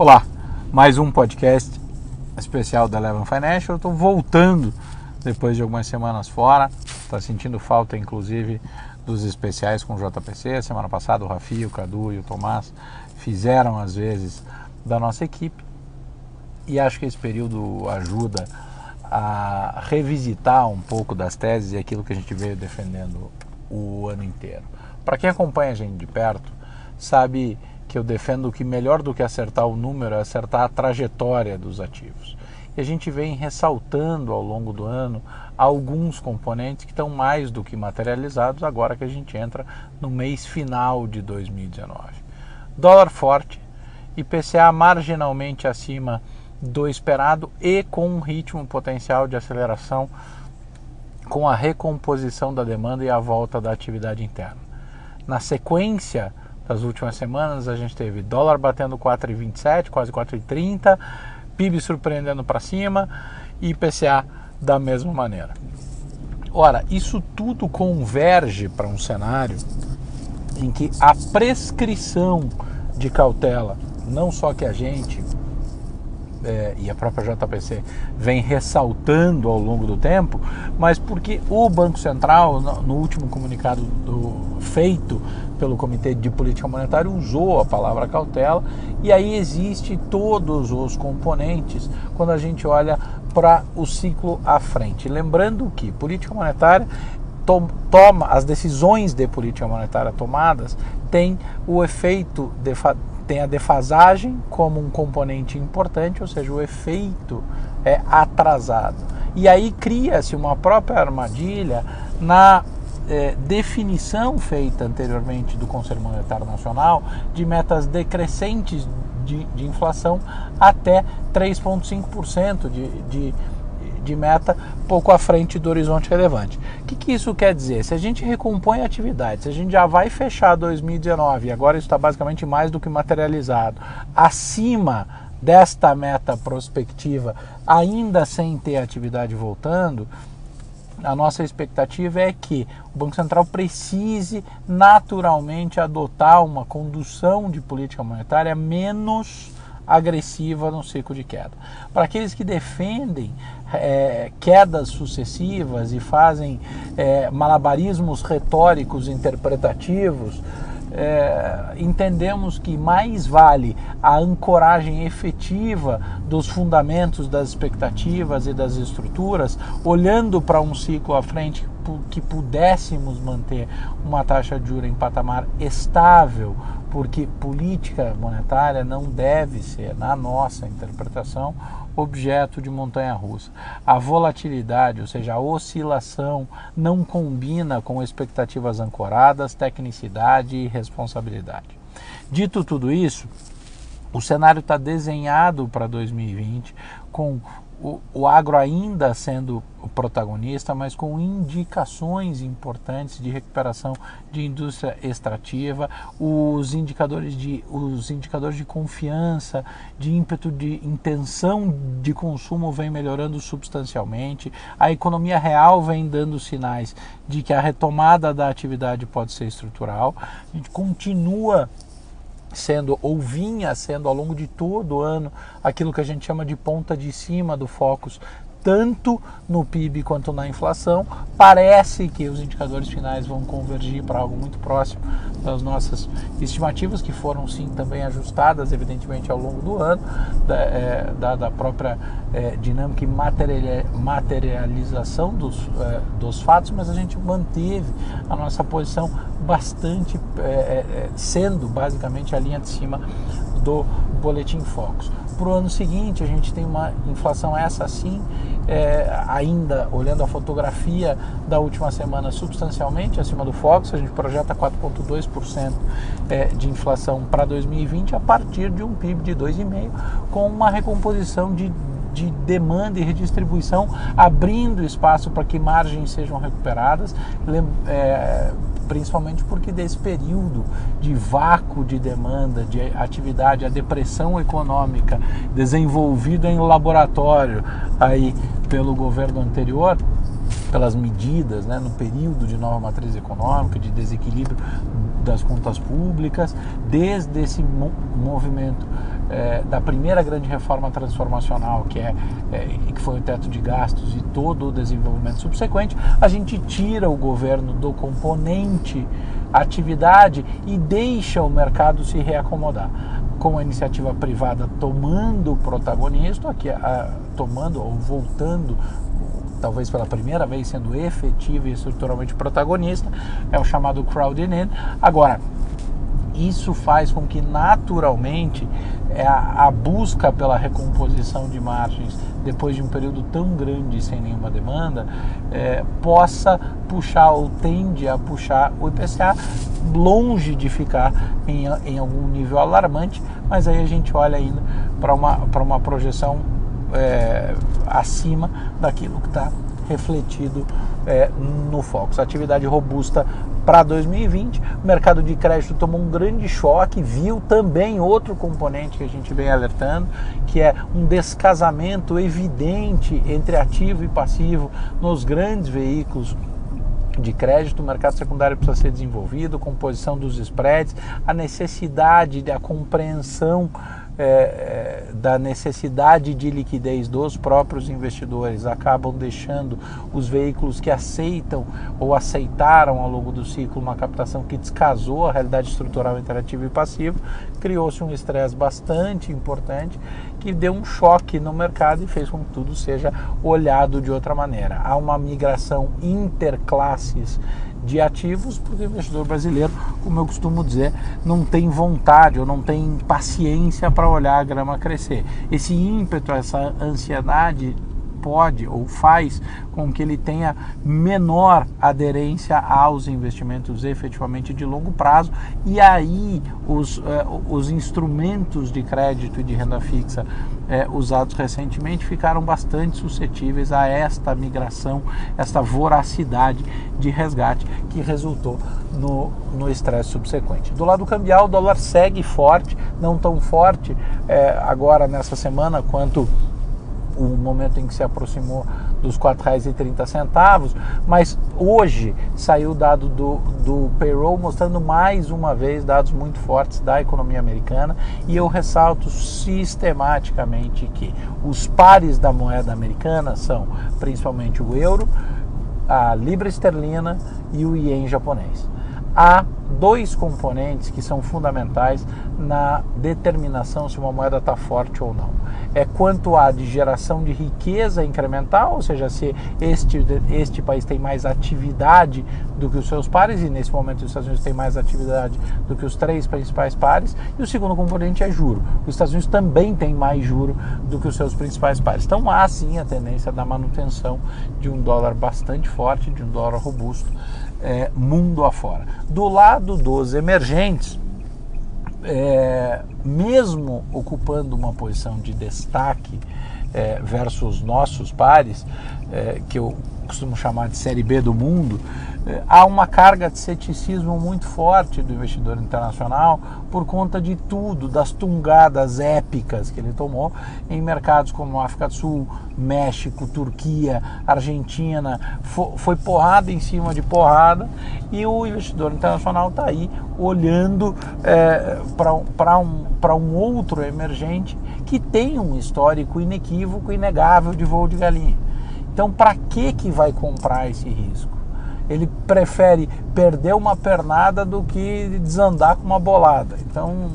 Olá, mais um podcast especial da Eleven Financial. Estou voltando depois de algumas semanas fora. Está sentindo falta, inclusive, dos especiais com o JPC. Semana passada o Rafi, o Cadu e o Tomás fizeram às vezes da nossa equipe. E acho que esse período ajuda a revisitar um pouco das teses e aquilo que a gente veio defendendo o ano inteiro. Para quem acompanha a gente de perto, sabe que eu defendo que melhor do que acertar o número é acertar a trajetória dos ativos. E a gente vem ressaltando ao longo do ano alguns componentes que estão mais do que materializados agora que a gente entra no mês final de 2019. Dólar forte, IPCA marginalmente acima do esperado e com um ritmo potencial de aceleração com a recomposição da demanda e a volta da atividade interna. Na sequência, das últimas semanas, a gente teve dólar batendo 4,27, quase 4,30, PIB surpreendendo para cima e IPCA da mesma maneira. Ora, isso tudo converge para um cenário em que a prescrição de cautela, não só que a gente é, e a própria JPC vem ressaltando ao longo do tempo, mas porque o Banco Central, no último comunicado do, feito pelo Comitê de Política Monetária, usou a palavra cautela, e aí existe todos os componentes quando a gente olha para o ciclo à frente. Lembrando que política monetária toma as decisões de política monetária tomadas têm o efeito de, tem a defasagem como um componente importante, ou seja, o efeito é atrasado. E aí cria-se uma própria armadilha na é, definição feita anteriormente do Conselho Monetário Nacional de metas decrescentes de, de inflação até 3,5% de, de de meta pouco à frente do horizonte relevante. O que, que isso quer dizer? Se a gente recompõe a atividade, se a gente já vai fechar 2019 e agora isso está basicamente mais do que materializado, acima desta meta prospectiva, ainda sem ter atividade voltando, a nossa expectativa é que o Banco Central precise naturalmente adotar uma condução de política monetária menos agressiva no ciclo de queda. Para aqueles que defendem é, quedas sucessivas e fazem é, malabarismos retóricos interpretativos, é, entendemos que mais vale a ancoragem efetiva dos fundamentos, das expectativas e das estruturas, olhando para um ciclo à frente que pudéssemos manter uma taxa de juros em patamar estável, porque política monetária não deve ser, na nossa interpretação, objeto de montanha russa. A volatilidade, ou seja, a oscilação, não combina com expectativas ancoradas, tecnicidade e responsabilidade. Dito tudo isso, o cenário está desenhado para 2020 com o, o agro ainda sendo o protagonista, mas com indicações importantes de recuperação de indústria extrativa, os indicadores de, os indicadores de confiança, de ímpeto de intenção de consumo vem melhorando substancialmente, a economia real vem dando sinais de que a retomada da atividade pode ser estrutural, a gente continua sendo ou vinha sendo ao longo de todo o ano aquilo que a gente chama de ponta de cima do focus tanto no PIB quanto na inflação. Parece que os indicadores finais vão convergir para algo muito próximo das nossas estimativas, que foram sim também ajustadas, evidentemente, ao longo do ano, da, é, da, da própria é, dinâmica e materialização dos, é, dos fatos, mas a gente manteve a nossa posição bastante, é, é, sendo basicamente a linha de cima do Boletim Focus. Para o ano seguinte, a gente tem uma inflação essa sim, é, ainda olhando a fotografia da última semana, substancialmente acima do Focus. A gente projeta 4,2% é, de inflação para 2020 a partir de um PIB de 2,5%, com uma recomposição de de demanda e redistribuição, abrindo espaço para que margens sejam recuperadas. É, principalmente porque desse período de vácuo de demanda, de atividade, a depressão econômica desenvolvida em laboratório aí pelo governo anterior, pelas medidas, né, no período de nova matriz econômica, de desequilíbrio das contas públicas, desde esse movimento é, da primeira grande reforma transformacional, que, é, é, que foi o teto de gastos e todo o desenvolvimento subsequente, a gente tira o governo do componente atividade e deixa o mercado se reacomodar. Com a iniciativa privada tomando protagonismo, aqui, a, tomando ou voltando talvez pela primeira vez sendo efetiva e estruturalmente protagonista, é o chamado crowding in. Agora, isso faz com que naturalmente é, a, a, busca pela recomposição de margens depois de um período tão grande sem nenhuma demanda é, possa puxar ou tende a puxar o IPCA longe de ficar em, em algum nível alarmante, mas aí a gente olha ainda para uma, uma projeção é, acima daquilo que está refletido é, no Focus. Atividade robusta para 2020. O mercado de crédito tomou um grande choque, viu também outro componente que a gente vem alertando, que é um descasamento evidente entre ativo e passivo nos grandes veículos de crédito, o mercado secundário precisa ser desenvolvido, composição dos spreads, a necessidade da compreensão é, é, da necessidade de liquidez dos próprios investidores acabam deixando os veículos que aceitam ou aceitaram ao longo do ciclo uma captação que descasou a realidade estrutural entre ativo e passivo, criou-se um estresse bastante importante que deu um choque no mercado e fez com que tudo seja olhado de outra maneira. Há uma migração interclasses de ativos, porque o investidor brasileiro, como eu costumo dizer, não tem vontade ou não tem paciência para olhar a grama crescer. Esse ímpeto, essa ansiedade pode ou faz com que ele tenha menor aderência aos investimentos efetivamente de longo prazo e aí os, uh, os instrumentos de crédito e de renda fixa uh, usados recentemente ficaram bastante suscetíveis a esta migração, esta voracidade de resgate que resultou no, estresse subsequente. Do lado cambial, o dólar segue forte, não tão forte uh, agora nessa semana quanto o momento em que se aproximou dos R$ 4,30, mas hoje saiu o dado do, do payroll mostrando mais uma vez dados muito fortes da economia americana e eu ressalto sistematicamente que os pares da moeda americana são principalmente o euro, a libra esterlina e o ien japonês. Há dois componentes que são fundamentais na determinação se uma moeda está forte ou não é, quanto há de geração de riqueza incremental, ou seja, se este, este país tem mais atividade do que os seus pares, e nesse momento os Estados Unidos tem mais atividade do que os três principais pares, e o segundo componente é juro. Os Estados Unidos também tem mais juro do que os seus principais pares. Então há sim a tendência da manutenção de um dólar bastante forte, de um dólar robusto, é, mundo afora. Do lado dos emergentes, é, mesmo ocupando uma posição de destaque é, versus nossos pares, é, que eu costumo chamar de série B do mundo, há uma carga de ceticismo muito forte do investidor internacional por conta de tudo, das tungadas épicas que ele tomou em mercados como África do Sul, México, Turquia, Argentina. Foi porrada em cima de porrada e o investidor internacional está aí olhando é, para um, um outro emergente que tem um histórico inequívoco, inegável de voo de galinha. Então, para que que vai comprar esse risco? Ele prefere perder uma pernada do que desandar com uma bolada. Então,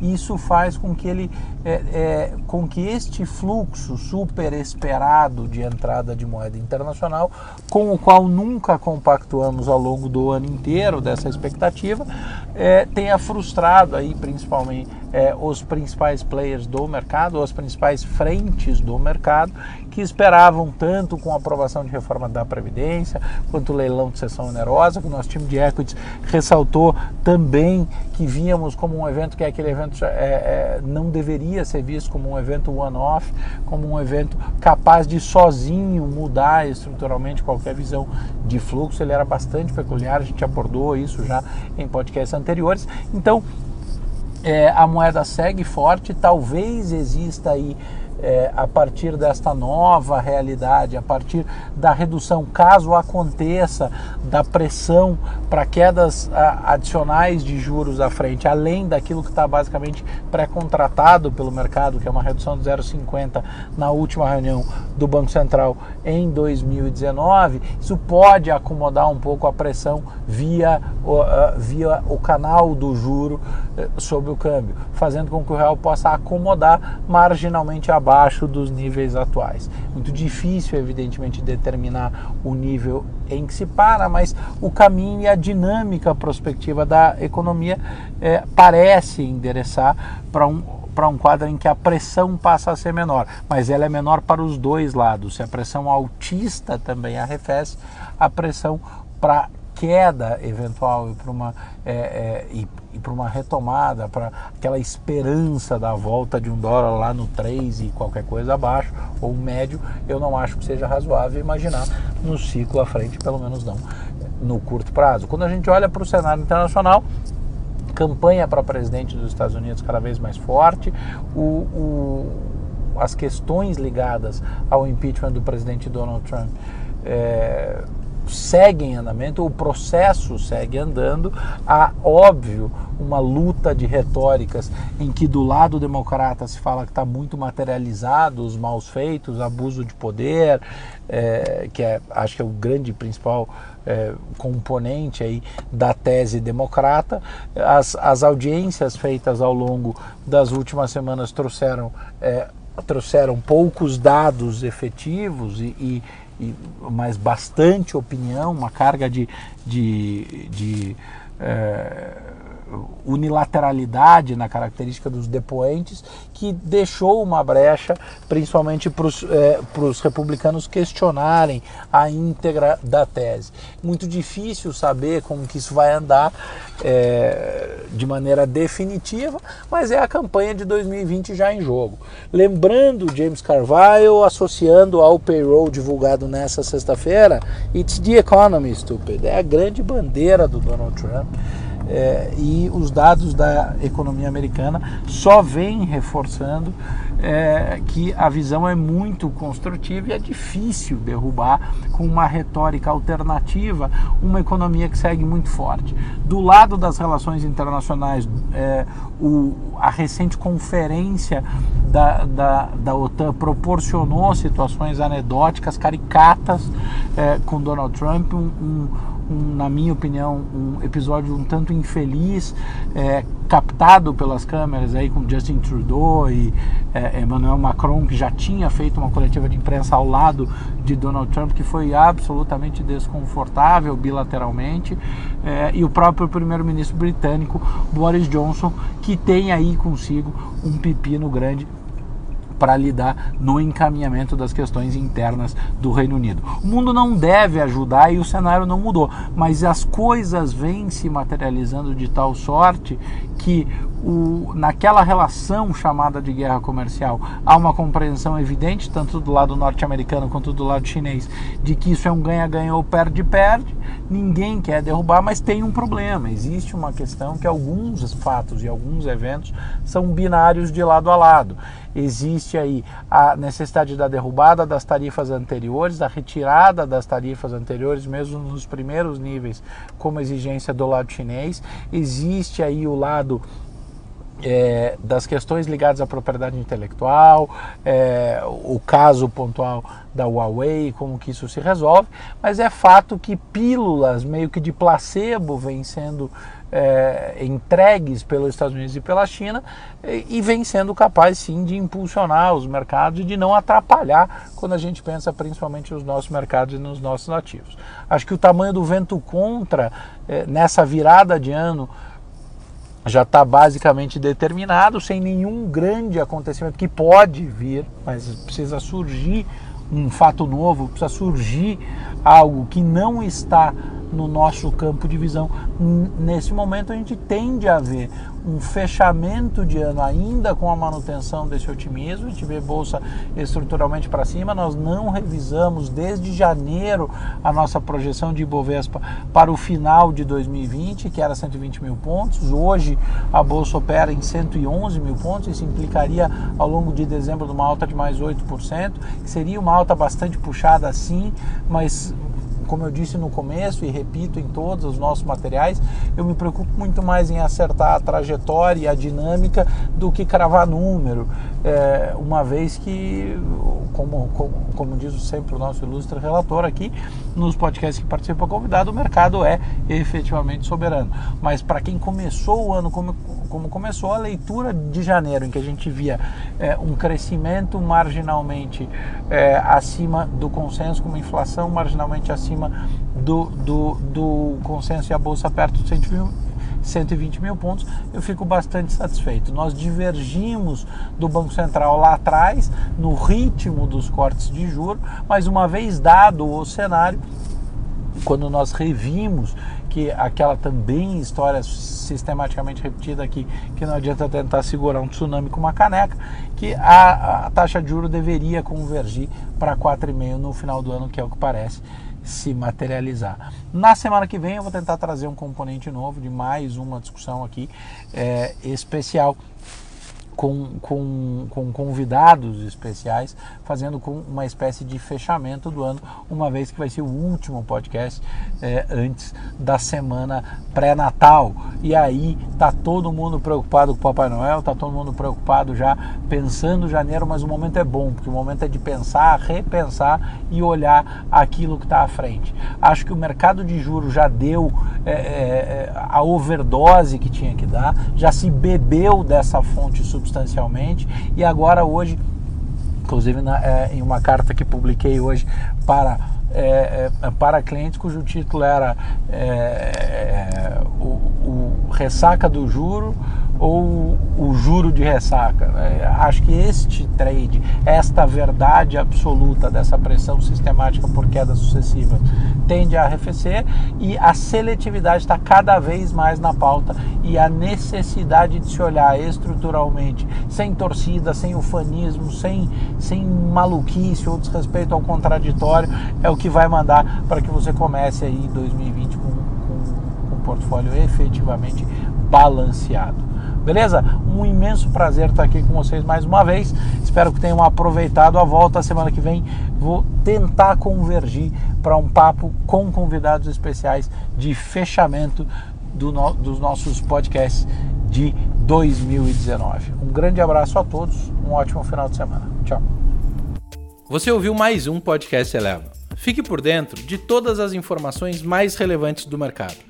isso faz com que ele é, é, com que este fluxo super esperado de entrada de moeda internacional, com o qual nunca compactuamos ao longo do ano inteiro dessa expectativa, é, tenha frustrado aí principalmente é, os principais players do mercado, as principais frentes do mercado, que esperavam tanto com a aprovação de reforma da Previdência, quanto o leilão de sessão onerosa, que o nosso time de equities ressaltou também que víamos como um evento que é aquele evento é, é, não deveria ser visto como um evento one-off, como um evento capaz de sozinho mudar estruturalmente qualquer visão de fluxo. Ele era bastante peculiar, a gente abordou isso já em podcasts anteriores. Então, é, a moeda segue forte, talvez exista aí é, a partir desta nova realidade, a partir da redução, caso aconteça, da pressão para quedas a, adicionais de juros à frente, além daquilo que está basicamente pré-contratado pelo mercado, que é uma redução de 0,50 na última reunião do Banco Central em 2019, isso pode acomodar um pouco a pressão via, uh, via o canal do juro sobre o câmbio, fazendo com que o real possa acomodar marginalmente abaixo dos níveis atuais. Muito difícil, evidentemente, determinar o nível em que se para, mas o caminho e a dinâmica prospectiva da economia é, parece endereçar para um para um quadro em que a pressão passa a ser menor, mas ela é menor para os dois lados. Se a pressão altista também arrefece, a pressão para queda eventual e para uma, é, é, e, e para uma retomada, para aquela esperança da volta de um dólar lá no 3 e qualquer coisa abaixo, ou médio, eu não acho que seja razoável imaginar no ciclo à frente, pelo menos não no curto prazo. Quando a gente olha para o cenário internacional, campanha para presidente dos Estados Unidos cada vez mais forte, o, o, as questões ligadas ao impeachment do presidente Donald Trump. É, segue em andamento, o processo segue andando. Há, óbvio, uma luta de retóricas em que do lado democrata se fala que está muito materializado os maus feitos, abuso de poder, é, que é, acho que é o grande principal é, componente aí da tese democrata. As, as audiências feitas ao longo das últimas semanas trouxeram é, trouxeram poucos dados efetivos e, e, mas bastante opinião, uma carga de, de, de é, unilateralidade na característica dos depoentes que deixou uma brecha, principalmente para os é, republicanos questionarem a íntegra da tese. Muito difícil saber como que isso vai andar é, de maneira definitiva, mas é a campanha de 2020 já em jogo. Lembrando James Carville associando ao payroll divulgado nessa sexta-feira, it's the economy, stupid. É a grande bandeira do Donald Trump é, e os dados da economia americana só vêm reforçando é, que a visão é muito construtiva e é difícil derrubar com uma retórica alternativa uma economia que segue muito forte. Do lado das relações internacionais, é, o, a recente conferência da, da, da OTAN proporcionou situações anedóticas, caricatas é, com Donald Trump, um, um um, na minha opinião, um episódio um tanto infeliz, é, captado pelas câmeras aí com Justin Trudeau e é, Emmanuel Macron, que já tinha feito uma coletiva de imprensa ao lado de Donald Trump, que foi absolutamente desconfortável bilateralmente, é, e o próprio primeiro-ministro britânico Boris Johnson, que tem aí consigo um pepino grande para lidar no encaminhamento das questões internas do Reino Unido. O mundo não deve ajudar e o cenário não mudou, mas as coisas vêm se materializando de tal sorte que o, naquela relação chamada de guerra comercial há uma compreensão evidente, tanto do lado norte-americano quanto do lado chinês, de que isso é um ganha-ganha ou perde-perde. Ninguém quer derrubar, mas tem um problema. Existe uma questão que alguns fatos e alguns eventos são binários de lado a lado existe aí a necessidade da derrubada das tarifas anteriores, da retirada das tarifas anteriores, mesmo nos primeiros níveis, como exigência do lado chinês. Existe aí o lado é, das questões ligadas à propriedade intelectual, é, o caso pontual da Huawei, como que isso se resolve, mas é fato que pílulas meio que de placebo vêm sendo é, entregues pelos Estados Unidos e pela China e, vem sendo capaz sim de impulsionar os mercados e de não atrapalhar quando a gente pensa principalmente nos nossos mercados e nos nossos ativos. Acho que o tamanho do vento contra é, nessa virada de ano já está basicamente determinado, sem nenhum grande acontecimento que pode vir, mas precisa surgir um fato novo, precisa surgir algo que não está no nosso campo de visão. Nesse momento a gente tende a ver um fechamento de ano ainda com a manutenção desse otimismo, a gente vê bolsa estruturalmente para cima, nós não revisamos desde janeiro a nossa projeção de Ibovespa para o final de 2020, que era 120 mil pontos, hoje a bolsa opera em 111 mil pontos, isso implicaria ao longo de dezembro uma alta de mais 8%, que seria uma alta bastante puxada sim, mas como eu disse no começo e repito em todos os nossos materiais, eu me preocupo muito mais em acertar a trajetória e a dinâmica do que cravar número, é, uma vez que, como, como, como diz sempre o nosso ilustre relator aqui, nos podcasts que participa convidado, o mercado é efetivamente soberano. Mas para quem começou o ano como, como começou, a leitura de janeiro, em que a gente via é, um crescimento marginalmente é, acima do consenso, com uma inflação marginalmente acima do, do, do consenso e a bolsa perto de 120 mil pontos, eu fico bastante satisfeito. Nós divergimos do Banco Central lá atrás, no ritmo dos cortes de juros, mas uma vez dado o cenário, quando nós revimos que aquela também história sistematicamente repetida aqui, que não adianta tentar segurar um tsunami com uma caneca, que a, a taxa de juro deveria convergir para 4,5 no final do ano, que é o que parece se materializar. Na semana que vem eu vou tentar trazer um componente novo de mais uma discussão aqui é, especial com, com, com convidados especiais, fazendo com uma espécie de fechamento do ano, uma vez que vai ser o último podcast é, antes da semana pré-natal. E aí tá todo mundo preocupado com o Papai Noel, tá todo mundo preocupado já pensando janeiro, mas o momento é bom, porque o momento é de pensar, repensar e olhar aquilo que está à frente. Acho que o mercado de juros já deu é, é, a overdose que tinha que dar, já se bebeu dessa fonte substancial substancialmente. E agora hoje, inclusive na, é, em uma carta que publiquei hoje para é, é, para clientes cujo título era é, é, o, o, ressaca do juro ou o juro de ressaca. Né? Acho que este trade, esta verdade absoluta dessa pressão sistemática por queda sucessiva, tende a arrefecer e a seletividade está cada vez mais na pauta e a necessidade de se olhar estruturalmente, sem torcida, sem ufanismo, sem, sem maluquice ou desrespeito ao contraditório, é o que vai mandar para que você comece aí 2020 com, com, com um portfólio efetivamente balanceado. Beleza? Um imenso prazer estar aqui com vocês mais uma vez. Espero que tenham aproveitado a volta. Semana que vem vou tentar convergir para um papo com convidados especiais de fechamento do no, dos nossos podcasts de 2019. Um grande abraço a todos, um ótimo final de semana. Tchau. Você ouviu mais um podcast Eleva. Fique por dentro de todas as informações mais relevantes do mercado